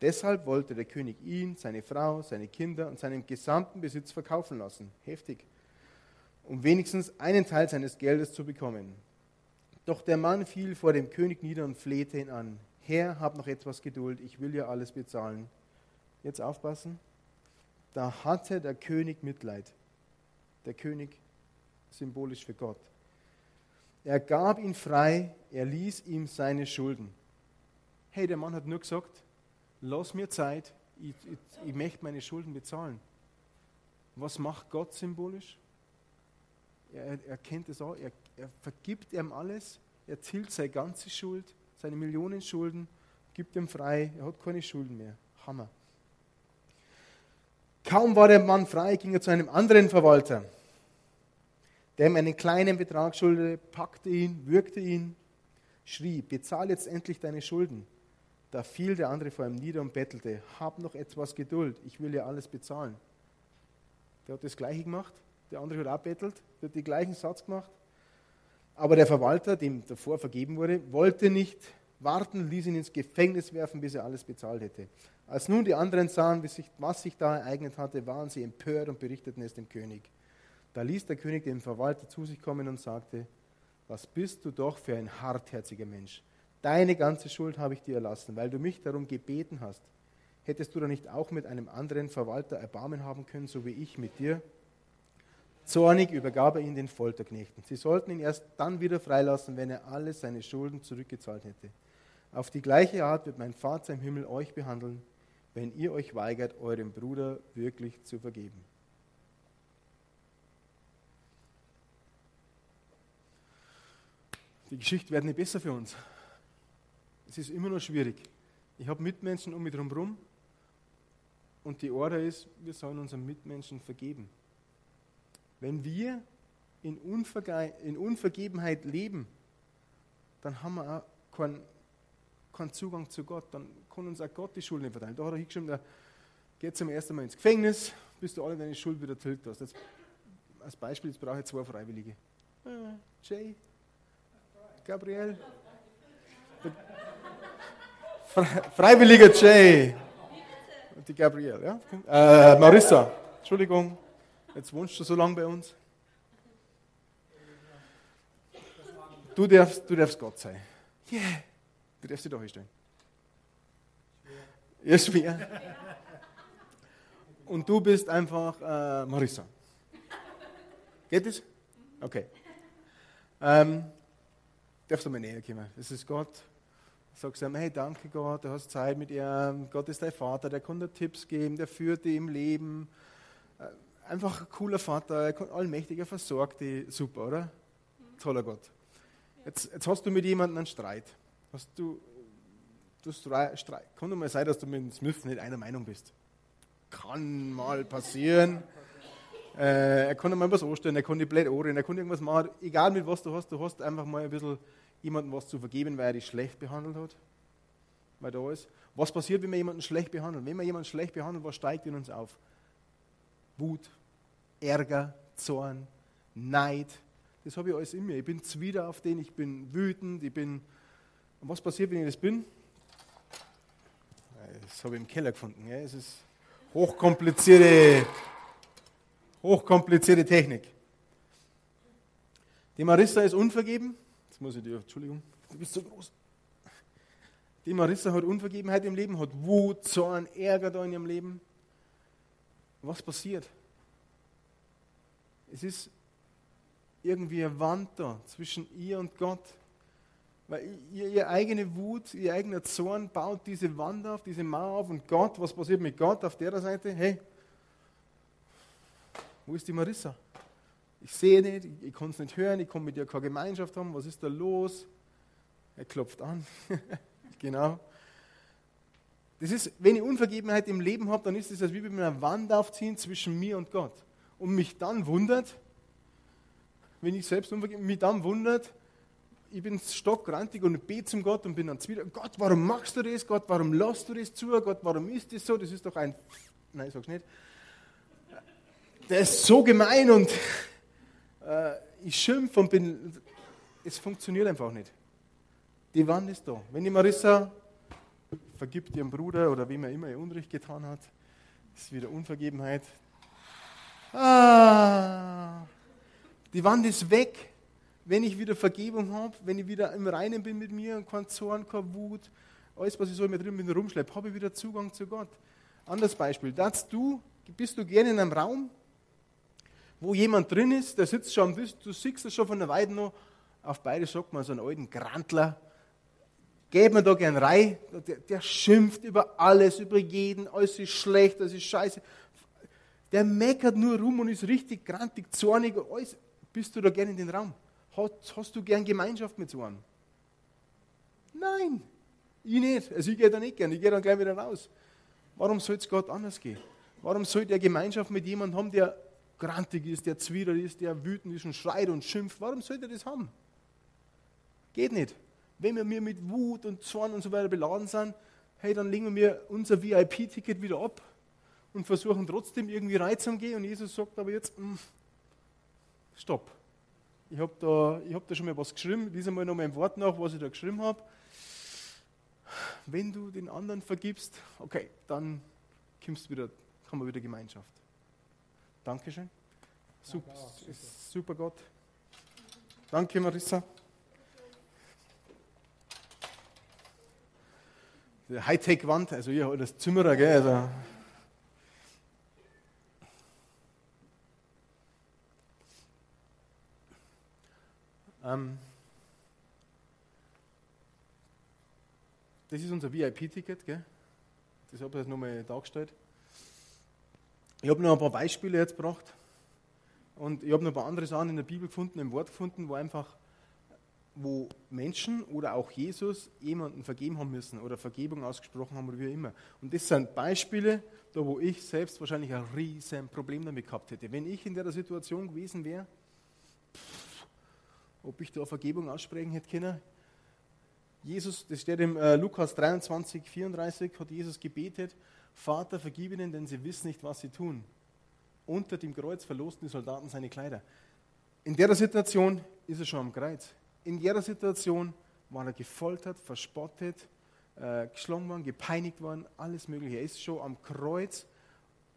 Deshalb wollte der König ihn, seine Frau, seine Kinder und seinen gesamten Besitz verkaufen lassen. Heftig um wenigstens einen Teil seines Geldes zu bekommen. Doch der Mann fiel vor dem König nieder und flehte ihn an. Herr, hab noch etwas Geduld, ich will ja alles bezahlen. Jetzt aufpassen. Da hatte der König Mitleid. Der König symbolisch für Gott. Er gab ihn frei, er ließ ihm seine Schulden. Hey, der Mann hat nur gesagt, lass mir Zeit, ich, ich, ich möchte meine Schulden bezahlen. Was macht Gott symbolisch? Er, er kennt es auch, er, er vergibt ihm alles, er tilgt seine ganze Schuld, seine Millionen Schulden, gibt ihm frei, er hat keine Schulden mehr. Hammer. Kaum war der Mann frei, ging er zu einem anderen Verwalter, der ihm einen kleinen Betrag schuldete, packte ihn, würgte ihn, schrie, bezahl jetzt endlich deine Schulden. Da fiel der andere vor ihm nieder und bettelte, hab noch etwas Geduld, ich will ja alles bezahlen. Der hat das Gleiche gemacht, der andere hat auch bettelt, der hat den gleichen Satz gemacht. Aber der Verwalter, dem davor vergeben wurde, wollte nicht warten, ließ ihn ins Gefängnis werfen, bis er alles bezahlt hätte. Als nun die anderen sahen, was sich da ereignet hatte, waren sie empört und berichteten es dem König. Da ließ der König den Verwalter zu sich kommen und sagte, was bist du doch für ein hartherziger Mensch. Deine ganze Schuld habe ich dir erlassen, weil du mich darum gebeten hast. Hättest du da nicht auch mit einem anderen Verwalter Erbarmen haben können, so wie ich mit dir? Zornig übergab er ihn den Folterknechten. Sie sollten ihn erst dann wieder freilassen, wenn er alle seine Schulden zurückgezahlt hätte. Auf die gleiche Art wird mein Vater im Himmel euch behandeln, wenn ihr euch weigert, eurem Bruder wirklich zu vergeben. Die Geschichte wird nicht besser für uns. Es ist immer noch schwierig. Ich habe Mitmenschen um mich herum und die Order ist, wir sollen unseren Mitmenschen vergeben. Wenn wir in, Unverge in Unvergebenheit leben, dann haben wir auch keinen, keinen Zugang zu Gott. Dann kann uns auch Gott die Schuld nicht verteilen. Da hat er hingeschrieben, da geht zum ersten Mal ins Gefängnis, bis du alle deine Schuld wieder tilgt hast. Jetzt, als Beispiel, jetzt brauche ich zwei Freiwillige. Äh, Jay, Gabriel. Freiwilliger Jay. Und die Gabriel, ja? Äh, Marissa, Entschuldigung. Jetzt wohnst du so lange bei uns. Du darfst, du darfst Gott sein. Yeah. Du darfst dich da hinstellen. Ja, schwer. Und du bist einfach äh, Marissa. Geht es? Okay. Ähm, darfst du mal näher kommen? Das ist Gott. Sagst ihm, hey, danke Gott, du hast Zeit mit ihm. Gott ist dein Vater, der kann dir Tipps geben, der führt dich im Leben einfach ein cooler Vater, allmächtiger, versorgt die, super, oder? Toller Gott. Jetzt, jetzt hast du mit jemandem einen Streit. Hast du, du Streit, kann doch mal sein, dass du mit dem Smith nicht einer Meinung bist. Kann mal passieren. Äh, er kann mal was anstellen, er kann die blöd anreden, er kann irgendwas machen. Egal mit was du hast, du hast einfach mal ein bisschen jemandem was zu vergeben, weil er dich schlecht behandelt hat. Weil da ist. Was passiert, wenn wir jemanden schlecht behandeln? Wenn wir jemanden schlecht behandeln, was steigt in uns auf? Wut, Ärger, Zorn, Neid. Das habe ich alles in mir. Ich bin zwider auf den, ich bin wütend, ich bin. Und was passiert, wenn ich das bin? Das habe ich im Keller gefunden. Es ist hochkomplizierte, hochkomplizierte Technik. Die Marissa ist unvergeben. Jetzt muss ich dir, Entschuldigung, du bist so groß. Die Marissa hat Unvergebenheit im Leben, hat Wut, Zorn, Ärger da in ihrem Leben was passiert? Es ist irgendwie eine Wand da zwischen ihr und Gott. Weil ihr, ihr eigene Wut, ihr eigener Zorn baut diese Wand auf, diese Mauer auf und Gott, was passiert mit Gott auf der Seite? Hey, wo ist die Marissa? Ich sehe nicht, ich, ich kann es nicht hören, ich kann mit ihr keine Gemeinschaft haben, was ist da los? Er klopft an. genau. Das ist, wenn ich Unvergebenheit im Leben habe, dann ist es, als wie mit einer Wand aufziehen zwischen mir und Gott. Und mich dann wundert, wenn ich selbst unvergeben, mich dann wundert, ich bin stockgrantig und bete zum Gott und bin dann wieder, Gott, warum machst du das? Gott, warum lässt du das zu? Gott, warum ist das so? Das ist doch ein, nein, ich sag's nicht. Der ist so gemein und äh, ich schimpfe und bin, es funktioniert einfach nicht. Die Wand ist da. Wenn die Marissa vergibt ihrem Bruder oder wem er immer ihr Unrecht getan hat. Das ist wieder Unvergebenheit. Ah, die Wand ist weg, wenn ich wieder Vergebung habe, wenn ich wieder im Reinen bin mit mir und kein Zorn, keine Wut, alles, was ich so mit drin bin, rumschleppe, habe ich wieder Zugang zu Gott. Anderes Beispiel, dass du bist du gerne in einem Raum, wo jemand drin ist, der sitzt schon, du siehst es schon von der Weide noch, auf beide sagt man so einen alten Grantler, geht mir da gern rein, der, der, schimpft über alles, über jeden, alles ist schlecht, alles ist scheiße. Der meckert nur rum und ist richtig grantig, zornig, alles. Bist du da gern in den Raum? Hast, hast du gern Gemeinschaft mit so einem? Nein, ich nicht. Also ich gehe da nicht gern, ich gehe dann gleich wieder raus. Warum soll es Gott anders gehen? Warum soll der Gemeinschaft mit jemandem haben, der grantig ist, der zwider ist, der wütend ist und schreit und schimpft? Warum soll der das haben? Geht nicht. Wenn wir mit Wut und Zorn und so weiter beladen sind, hey, dann legen wir unser VIP-Ticket wieder ab und versuchen trotzdem irgendwie reinzugehen. Und Jesus sagt aber jetzt, mh, hm, stopp. Ich habe da, hab da schon mal was geschrieben, lies einmal noch im Wort nach, was ich da geschrieben habe. Wenn du den anderen vergibst, okay, dann kommst wieder, kann man wieder Gemeinschaft. Dankeschön. Super. super Gott. Danke, Marissa. Hightech-Wand, also hier das Zimmerer, gell? Also. Ähm, das ist unser VIP-Ticket, gell? Das habe ich jetzt nochmal dargestellt. Ich habe noch ein paar Beispiele jetzt gebracht und ich habe noch ein paar andere Sachen in der Bibel gefunden, im Wort gefunden, wo einfach wo Menschen oder auch Jesus jemanden vergeben haben müssen oder Vergebung ausgesprochen haben oder wie immer. Und das sind Beispiele, da wo ich selbst wahrscheinlich ein riesen Problem damit gehabt hätte. Wenn ich in der Situation gewesen wäre, ob ich da Vergebung aussprechen hätte können. Jesus, das steht im äh, Lukas 23, 34, hat Jesus gebetet, Vater, vergib ihnen, denn sie wissen nicht, was sie tun. Unter dem Kreuz verlosten die Soldaten seine Kleider. In der Situation ist er schon am Kreuz in jeder Situation war er gefoltert, verspottet, äh, geschlagen worden, gepeinigt worden, alles Mögliche. Er ist schon am Kreuz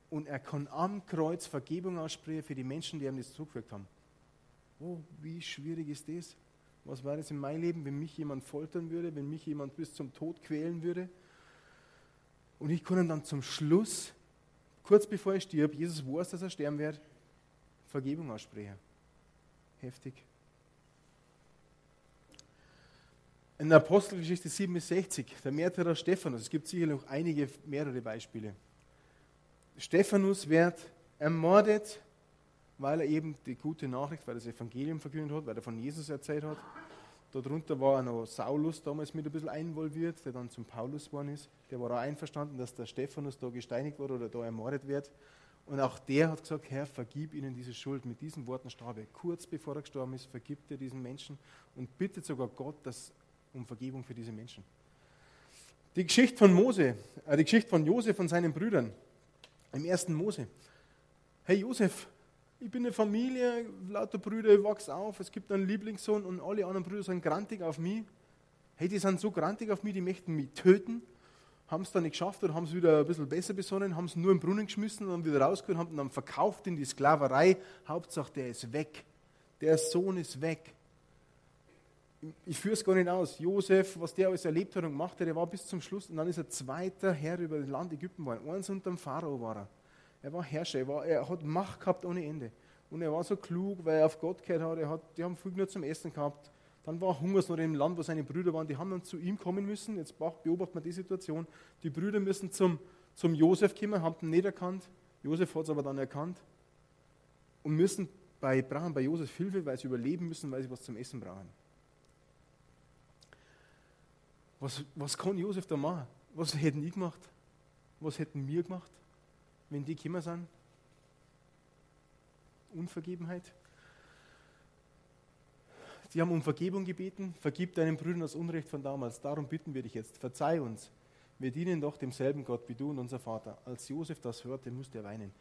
und er kann am Kreuz Vergebung aussprechen für die Menschen, die ihm das zugefügt haben. Oh, wie schwierig ist das? Was wäre das in meinem Leben, wenn mich jemand foltern würde, wenn mich jemand bis zum Tod quälen würde? Und ich kann dann zum Schluss, kurz bevor er stirbt, Jesus weiß, dass er sterben wird, Vergebung aussprechen. Heftig. In der Apostelgeschichte 67, der Märtyrer Stephanus, es gibt sicherlich noch einige, mehrere Beispiele. Stephanus wird ermordet, weil er eben die gute Nachricht, weil er das Evangelium verkündet hat, weil er von Jesus erzählt hat. Darunter war noch Saulus damals mit ein bisschen einvolviert, der dann zum Paulus geworden ist. Der war auch einverstanden, dass der Stephanus da gesteinigt wurde oder da ermordet wird. Und auch der hat gesagt, Herr, vergib ihnen diese Schuld. Mit diesen Worten starb er. Kurz bevor er gestorben ist, vergibt er diesen Menschen und bittet sogar Gott, dass um Vergebung für diese Menschen. Die Geschichte von Mose, äh, die Geschichte von Josef und seinen Brüdern im ersten Mose. Hey Josef, ich bin eine Familie, lauter Brüder, ich wachse auf, es gibt einen Lieblingssohn und alle anderen Brüder sind grantig auf mich. Hey, die sind so grantig auf mich, die möchten mich töten. Haben es dann nicht geschafft oder haben es wieder ein bisschen besser besonnen, haben es nur im Brunnen geschmissen und dann wieder rausgeholt, haben ihn dann verkauft in die Sklaverei. Hauptsache, der ist weg. Der Sohn ist weg ich führe es gar nicht aus. Josef, was der alles erlebt hat und gemacht hat, der war bis zum Schluss und dann ist er zweiter Herr über das Land Ägypten geworden. Eins unter dem Pharao war er. Er war Herrscher, er, war, er hat Macht gehabt ohne Ende. Und er war so klug, weil er auf Gott gehört hat. Er hat die haben viel nur zum Essen gehabt. Dann war Hungersnot im Land, wo seine Brüder waren. Die haben dann zu ihm kommen müssen. Jetzt beobachtet man die Situation. Die Brüder müssen zum, zum Josef kommen, haben ihn nicht erkannt. Josef hat es aber dann erkannt. Und müssen bei, brauchen bei Josef Hilfe, weil sie überleben müssen, weil sie was zum Essen brauchen. Was, was kann Josef da machen? Was hätten die gemacht? Was hätten wir gemacht, wenn die gekommen sind? Unvergebenheit. Sie haben um Vergebung gebeten. Vergib deinen Brüdern das Unrecht von damals. Darum bitten wir dich jetzt. Verzeih uns. Wir dienen doch demselben Gott wie du und unser Vater. Als Josef das hörte, musste er weinen.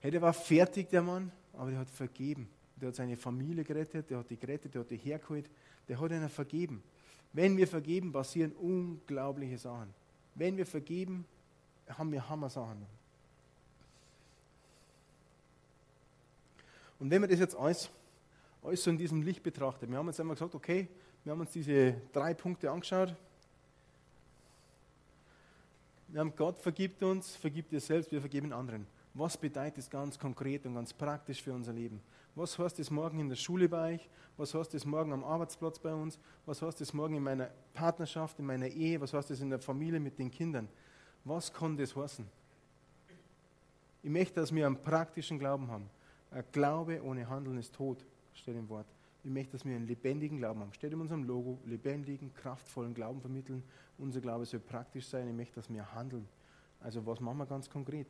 Hey, der war fertig, der Mann, aber der hat vergeben. Der hat seine Familie gerettet, der hat die gerettet, der hat die hergeholt, der hat ihnen vergeben. Wenn wir vergeben, passieren unglaubliche Sachen. Wenn wir vergeben, haben wir Hammer-Sachen. Und wenn wir das jetzt alles, alles so in diesem Licht betrachten, wir haben jetzt einmal gesagt, okay, wir haben uns diese drei Punkte angeschaut. Wir haben Gott vergibt uns, vergibt dir selbst, wir vergeben anderen. Was bedeutet das ganz konkret und ganz praktisch für unser Leben? Was heißt das morgen in der Schule bei euch? Was heißt das morgen am Arbeitsplatz bei uns? Was heißt das morgen in meiner Partnerschaft, in meiner Ehe? Was heißt das in der Familie mit den Kindern? Was kann das heißen? Ich möchte, dass wir einen praktischen Glauben haben. Ein Glaube ohne Handeln ist tot, steht im Wort. Ich möchte, dass wir einen lebendigen Glauben haben. Steht in unserem Logo, lebendigen, kraftvollen Glauben vermitteln. Unser Glaube soll praktisch sein. Ich möchte, dass wir handeln. Also was machen wir ganz konkret?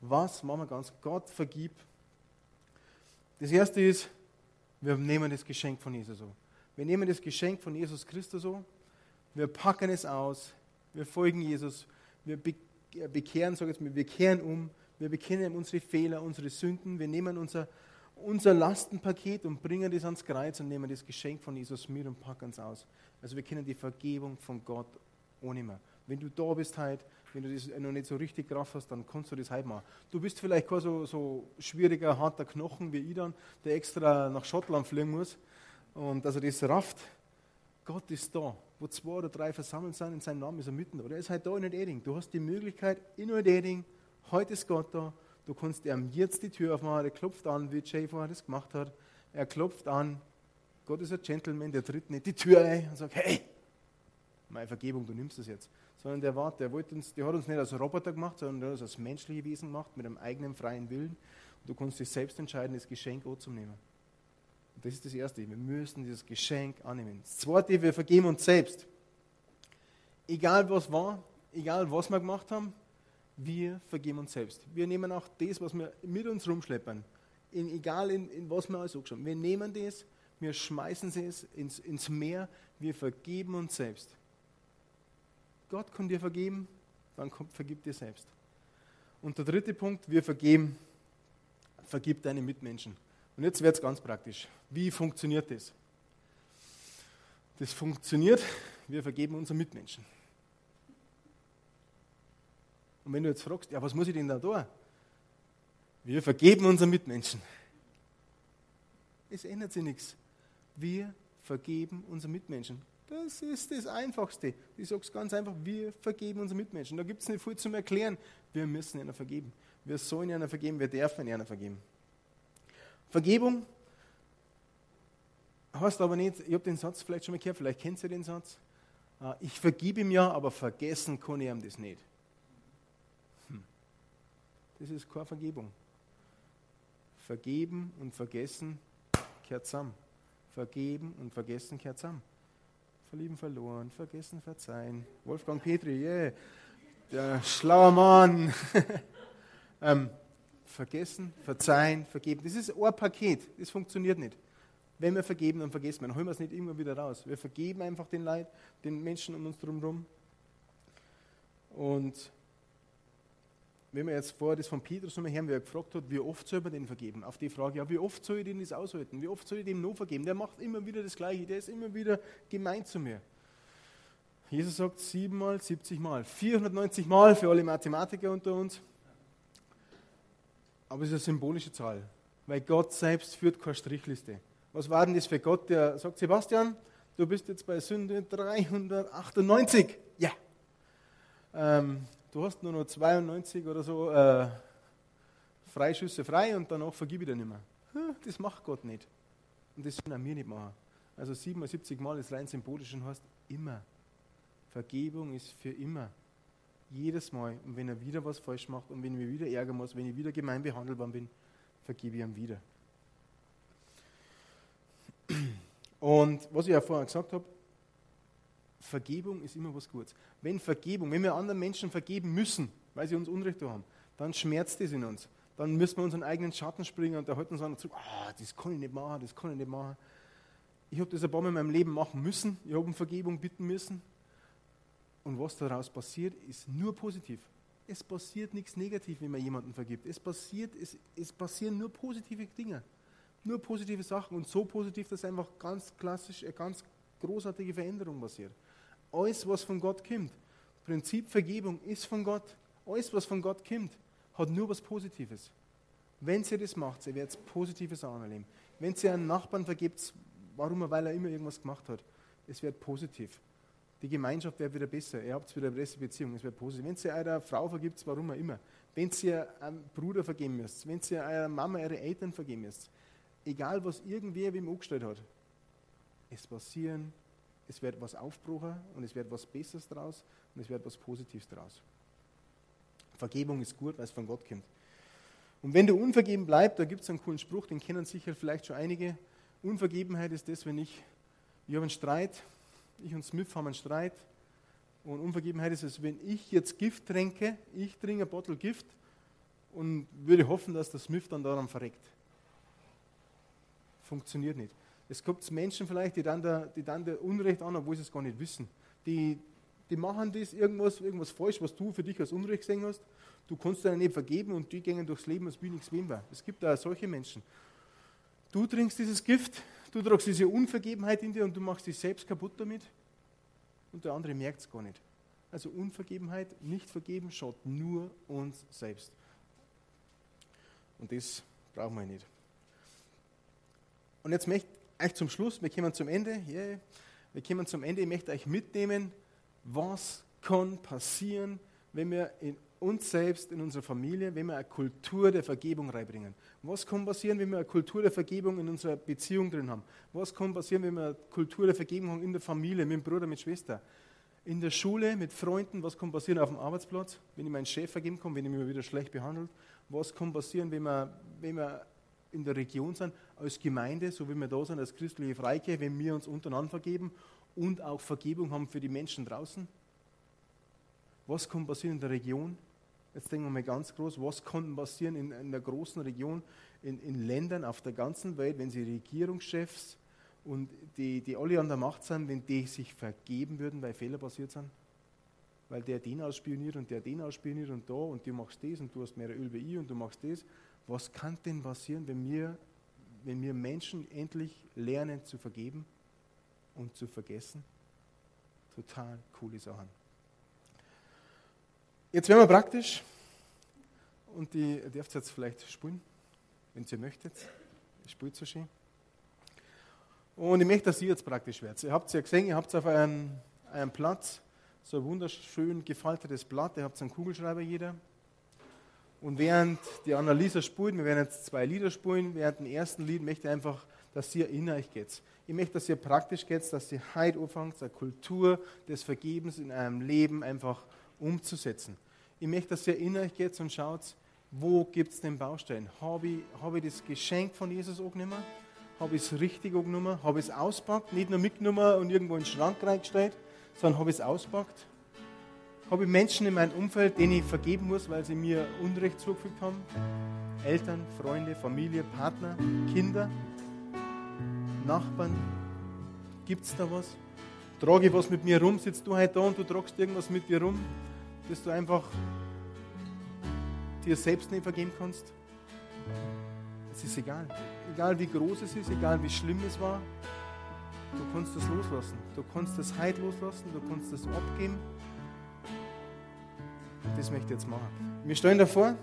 Was machen wir ganz? Gott vergib. Das erste ist, wir nehmen das Geschenk von Jesus so. Wir nehmen das Geschenk von Jesus Christus so. Wir packen es aus. Wir folgen Jesus. Wir bekehren, sag jetzt mal, wir kehren um. Wir bekennen unsere Fehler, unsere Sünden. Wir nehmen unser, unser Lastenpaket und bringen das ans Kreuz und nehmen das Geschenk von Jesus mit und packen es aus. Also wir kennen die Vergebung von Gott ohne mehr. Wenn du da bist heute, wenn du das noch nicht so richtig drauf hast, dann kannst du das heute machen. Du bist vielleicht kein so, so schwieriger, harter Knochen wie ich dann, der extra nach Schottland fliegen muss und dass er das rafft. Gott ist da. Wo zwei oder drei versammelt sind, in seinem Namen ist er mitten. Oder er ist halt da in Eding. Du hast die Möglichkeit, in Eding, heute ist Gott da. Du kannst ihm jetzt die Tür aufmachen. Er klopft an, wie Jay vorher das gemacht hat. Er klopft an. Gott ist ein Gentleman, der tritt nicht die Tür ein und sagt: Hey, meine Vergebung, du nimmst das jetzt sondern der, war, der, uns, der hat uns nicht als Roboter gemacht, sondern der hat uns als menschliche Wesen gemacht, mit einem eigenen freien Willen. Und du kannst dich selbst entscheiden, das Geschenk anzunehmen. Und das ist das Erste. Wir müssen dieses Geschenk annehmen. Das Zweite, wir vergeben uns selbst. Egal was war, egal was wir gemacht haben, wir vergeben uns selbst. Wir nehmen auch das, was wir mit uns rumschleppen, in, egal in, in was wir alles angeschaut Wir nehmen das, wir schmeißen es ins, ins Meer, wir vergeben uns selbst. Gott kann dir vergeben, dann vergib dir selbst. Und der dritte Punkt, wir vergeben, vergib deine Mitmenschen. Und jetzt wird es ganz praktisch. Wie funktioniert das? Das funktioniert, wir vergeben unseren Mitmenschen. Und wenn du jetzt fragst, ja, was muss ich denn da tun? Wir vergeben unseren Mitmenschen. Es ändert sich nichts. Wir vergeben unseren Mitmenschen. Das ist das Einfachste. Ich sage es ganz einfach, wir vergeben unseren Mitmenschen. Da gibt es nicht viel zum Erklären. Wir müssen ihnen vergeben. Wir sollen ihnen vergeben, wir dürfen ihnen vergeben. Vergebung heißt aber nicht, ich habe den Satz vielleicht schon mal gehört, vielleicht kennt ihr den Satz. Äh, ich vergib ihm ja, aber vergessen kann ich ihm das nicht. Hm. Das ist keine Vergebung. Vergeben und vergessen gehört zusammen. Vergeben und vergessen gehört zusammen verlieben, verloren, vergessen, verzeihen. Wolfgang Petri, yeah, der schlaue Mann. ähm, vergessen, verzeihen, vergeben. Das ist ein Paket, das funktioniert nicht. Wenn wir vergeben, dann vergessen wir, dann holen wir es nicht immer wieder raus. Wir vergeben einfach den Leid, den Menschen um uns herum. Und wenn wir jetzt vorher das von Petrus nochmal hören, wie er gefragt hat, wie oft soll man den vergeben? Auf die Frage, ja, wie oft soll ich den das aushalten? Wie oft soll ich dem noch vergeben? Der macht immer wieder das Gleiche, der ist immer wieder gemein zu mir. Jesus sagt siebenmal, 70 Mal, 490 Mal für alle Mathematiker unter uns. Aber es ist eine symbolische Zahl, weil Gott selbst führt keine Strichliste. Was war denn das für Gott, der sagt, Sebastian, du bist jetzt bei Sünde 398. Ja. Ähm, du hast nur noch 92 oder so äh, Freischüsse frei und danach vergib ich dir nicht mehr. Das macht Gott nicht. Und das sollen auch wir nicht machen. Also 77 Mal ist rein symbolisch und heißt immer. Vergebung ist für immer. Jedes Mal. Und wenn er wieder was falsch macht und wenn ich mich wieder ärgern muss, wenn ich wieder gemein behandelt worden bin, vergebe ich ihm wieder. Und was ich ja vorher gesagt habe, Vergebung ist immer was Gutes. Wenn Vergebung, wenn wir anderen Menschen vergeben müssen, weil sie uns Unrecht haben, dann schmerzt das in uns. Dann müssen wir unseren eigenen Schatten springen und da halten uns an zurück, ah, das kann ich nicht machen, das kann ich nicht machen. Ich habe das ein paar Mal in meinem Leben machen müssen, ich habe um Vergebung bitten müssen. Und was daraus passiert, ist nur positiv. Es passiert nichts Negatives, wenn man jemanden vergibt. Es, passiert, es, es passieren nur positive Dinge. Nur positive Sachen und so positiv, dass einfach ganz klassisch, eine ganz großartige Veränderung passiert. Alles, was von Gott kommt, Prinzip Vergebung ist von Gott. Alles, was von Gott kommt, hat nur was Positives. Wenn sie das macht, sie wird Positives erleben. Wenn sie einen Nachbarn vergibt, warum? Weil er immer irgendwas gemacht hat. Es wird positiv. Die Gemeinschaft wird wieder besser. Ihr habt wieder eine bessere Beziehung. Es wird positiv. Wenn sie einer Frau vergibt, warum auch immer. wenn ihr einem Bruder vergeben müsst, wenn ihr eurer Mama, eure Eltern vergeben müsst, egal was irgendwer wem angestellt hat, es passieren, es wird was aufbrochen und es wird was Besseres draus und es wird was Positives draus. Vergebung ist gut, weil es von Gott kommt. Und wenn du unvergeben bleibst, da gibt es einen coolen Spruch, den kennen sicher vielleicht schon einige. Unvergebenheit ist das, wenn ich, ich habe einen Streit, ich und Smith haben einen Streit. Und Unvergebenheit ist es, wenn ich jetzt Gift trinke, ich trinke ein Bottle Gift und würde hoffen, dass der Smith dann daran verreckt. Funktioniert nicht. Es gibt Menschen vielleicht, die dann, der, die dann der Unrecht an, obwohl sie es gar nicht wissen. Die, die machen das irgendwas, irgendwas falsch, was du für dich als Unrecht gesehen hast. Du kannst dir nicht vergeben und die gehen durchs Leben, als wie nichts wem war. Es gibt da solche Menschen. Du trinkst dieses Gift, du tragst diese Unvergebenheit in dir und du machst dich selbst kaputt damit und der andere merkt es gar nicht. Also Unvergebenheit, nicht vergeben, schaut nur uns selbst. Und das brauchen wir nicht. Und jetzt möchte euch zum Schluss, wir kommen zum Ende, yeah, wir kommen zum Ende, ich möchte euch mitnehmen, was kann passieren, wenn wir in uns selbst, in unserer Familie, wenn wir eine Kultur der Vergebung reinbringen. Was kann passieren, wenn wir eine Kultur der Vergebung in unserer Beziehung drin haben? Was kann passieren, wenn wir eine Kultur der Vergebung haben in der Familie, mit dem Bruder, mit Schwester? In der Schule, mit Freunden, was kann passieren auf dem Arbeitsplatz, wenn ich meinen Chef vergeben kann, wenn ich mich wieder schlecht behandelt? Was kann passieren, wenn wir, wenn wir in der Region sind, als Gemeinde, so wie wir da sind, als christliche Freikirche, wenn wir uns untereinander vergeben und auch Vergebung haben für die Menschen draußen? Was kann passieren in der Region? Jetzt denken wir mal ganz groß, was kann passieren in, in einer großen Region, in, in, Ländern auf der ganzen Welt, wenn sie Regierungschefs und die, die alle an der Macht sind, wenn die sich vergeben würden, weil Fehler passiert sind? Weil der den ausspioniert und der den ausspioniert und da und du machst das und du hast mehr Öl wie ich und du machst das. Was kann denn passieren, wenn wir, wenn wir Menschen endlich lernen zu vergeben und zu vergessen? Total coole Sachen. Jetzt werden wir praktisch und die dürft jetzt vielleicht spulen, wenn ihr möchtet. Spult so schön. Und ich möchte, dass ihr jetzt praktisch werdet. Ihr habt es ja gesehen, ihr habt auf einem, einem Platz so ein wunderschön gefaltetes Blatt, ihr habt einen Kugelschreiber jeder. Und während die Annalisa spult, wir werden jetzt zwei Lieder spulen, während dem ersten Lied möchte ich einfach, dass ihr in euch geht. Ich möchte, dass ihr praktisch geht, dass ihr heute anfangt, eine Kultur des Vergebens in eurem Leben einfach umzusetzen. Ich möchte, dass ihr in euch geht und schaut, wo gibt es den Baustein? Habe ich, hab ich das Geschenk von Jesus angenommen? Habe ich es richtig angenommen? Habe ich es auspackt? Nicht nur mitgenommen und irgendwo in den Schrank reingestellt, sondern habe ich es auspackt? Habe ich Menschen in meinem Umfeld, denen ich vergeben muss, weil sie mir Unrecht zugefügt haben? Eltern, Freunde, Familie, Partner, Kinder, Nachbarn? Gibt es da was? Trage ich was mit mir rum? Sitzt du heute da und du tragst irgendwas mit dir rum, dass du einfach dir selbst nicht vergeben kannst? Es ist egal. Egal wie groß es ist, egal wie schlimm es war, du kannst das loslassen. Du kannst das Heid loslassen, du kannst das abgeben. Das möchte ich jetzt machen. Wir stellen davor,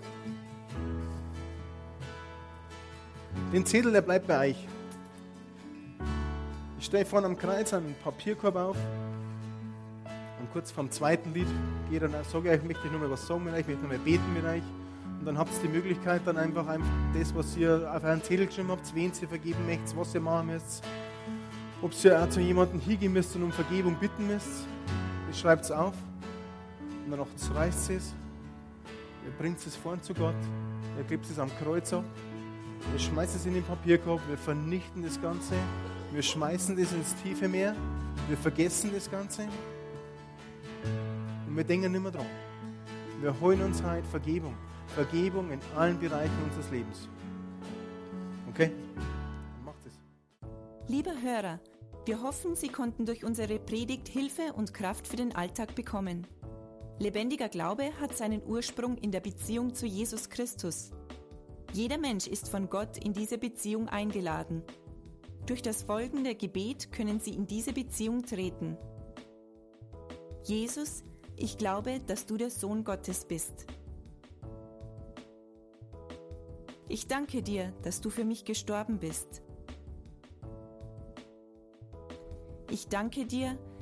den Zettel, der bleibt bei euch. Ich stelle vorne am Kreuz einen Papierkorb auf. Und kurz vom zweiten Lied gehe dann, sage ich möchte ich nochmal was sagen mit euch, möchte nochmal beten mit euch. Und dann habt ihr die Möglichkeit, dann einfach, einfach das, was ihr auf einen Zettel geschrieben habt, wen ihr vergeben möchtet, was ihr machen müsst. Ob ihr auch zu jemandem hingehen müsst und um Vergebung bitten müsst. Ihr schreibt es auf. Und dann reißt es. Ihr bringt es vorn zu Gott. Ihr klebt es am Kreuz ab. Wir schmeißen es in den Papierkorb. Wir vernichten das Ganze. Wir schmeißen das ins tiefe Meer. Wir vergessen das Ganze. Und wir denken nicht mehr dran. Wir holen uns heute Vergebung. Vergebung in allen Bereichen unseres Lebens. Okay? Macht es. Lieber Hörer, wir hoffen, Sie konnten durch unsere Predigt Hilfe und Kraft für den Alltag bekommen. Lebendiger Glaube hat seinen Ursprung in der Beziehung zu Jesus Christus. Jeder Mensch ist von Gott in diese Beziehung eingeladen. Durch das folgende Gebet können Sie in diese Beziehung treten. Jesus, ich glaube, dass du der Sohn Gottes bist. Ich danke dir, dass du für mich gestorben bist. Ich danke dir,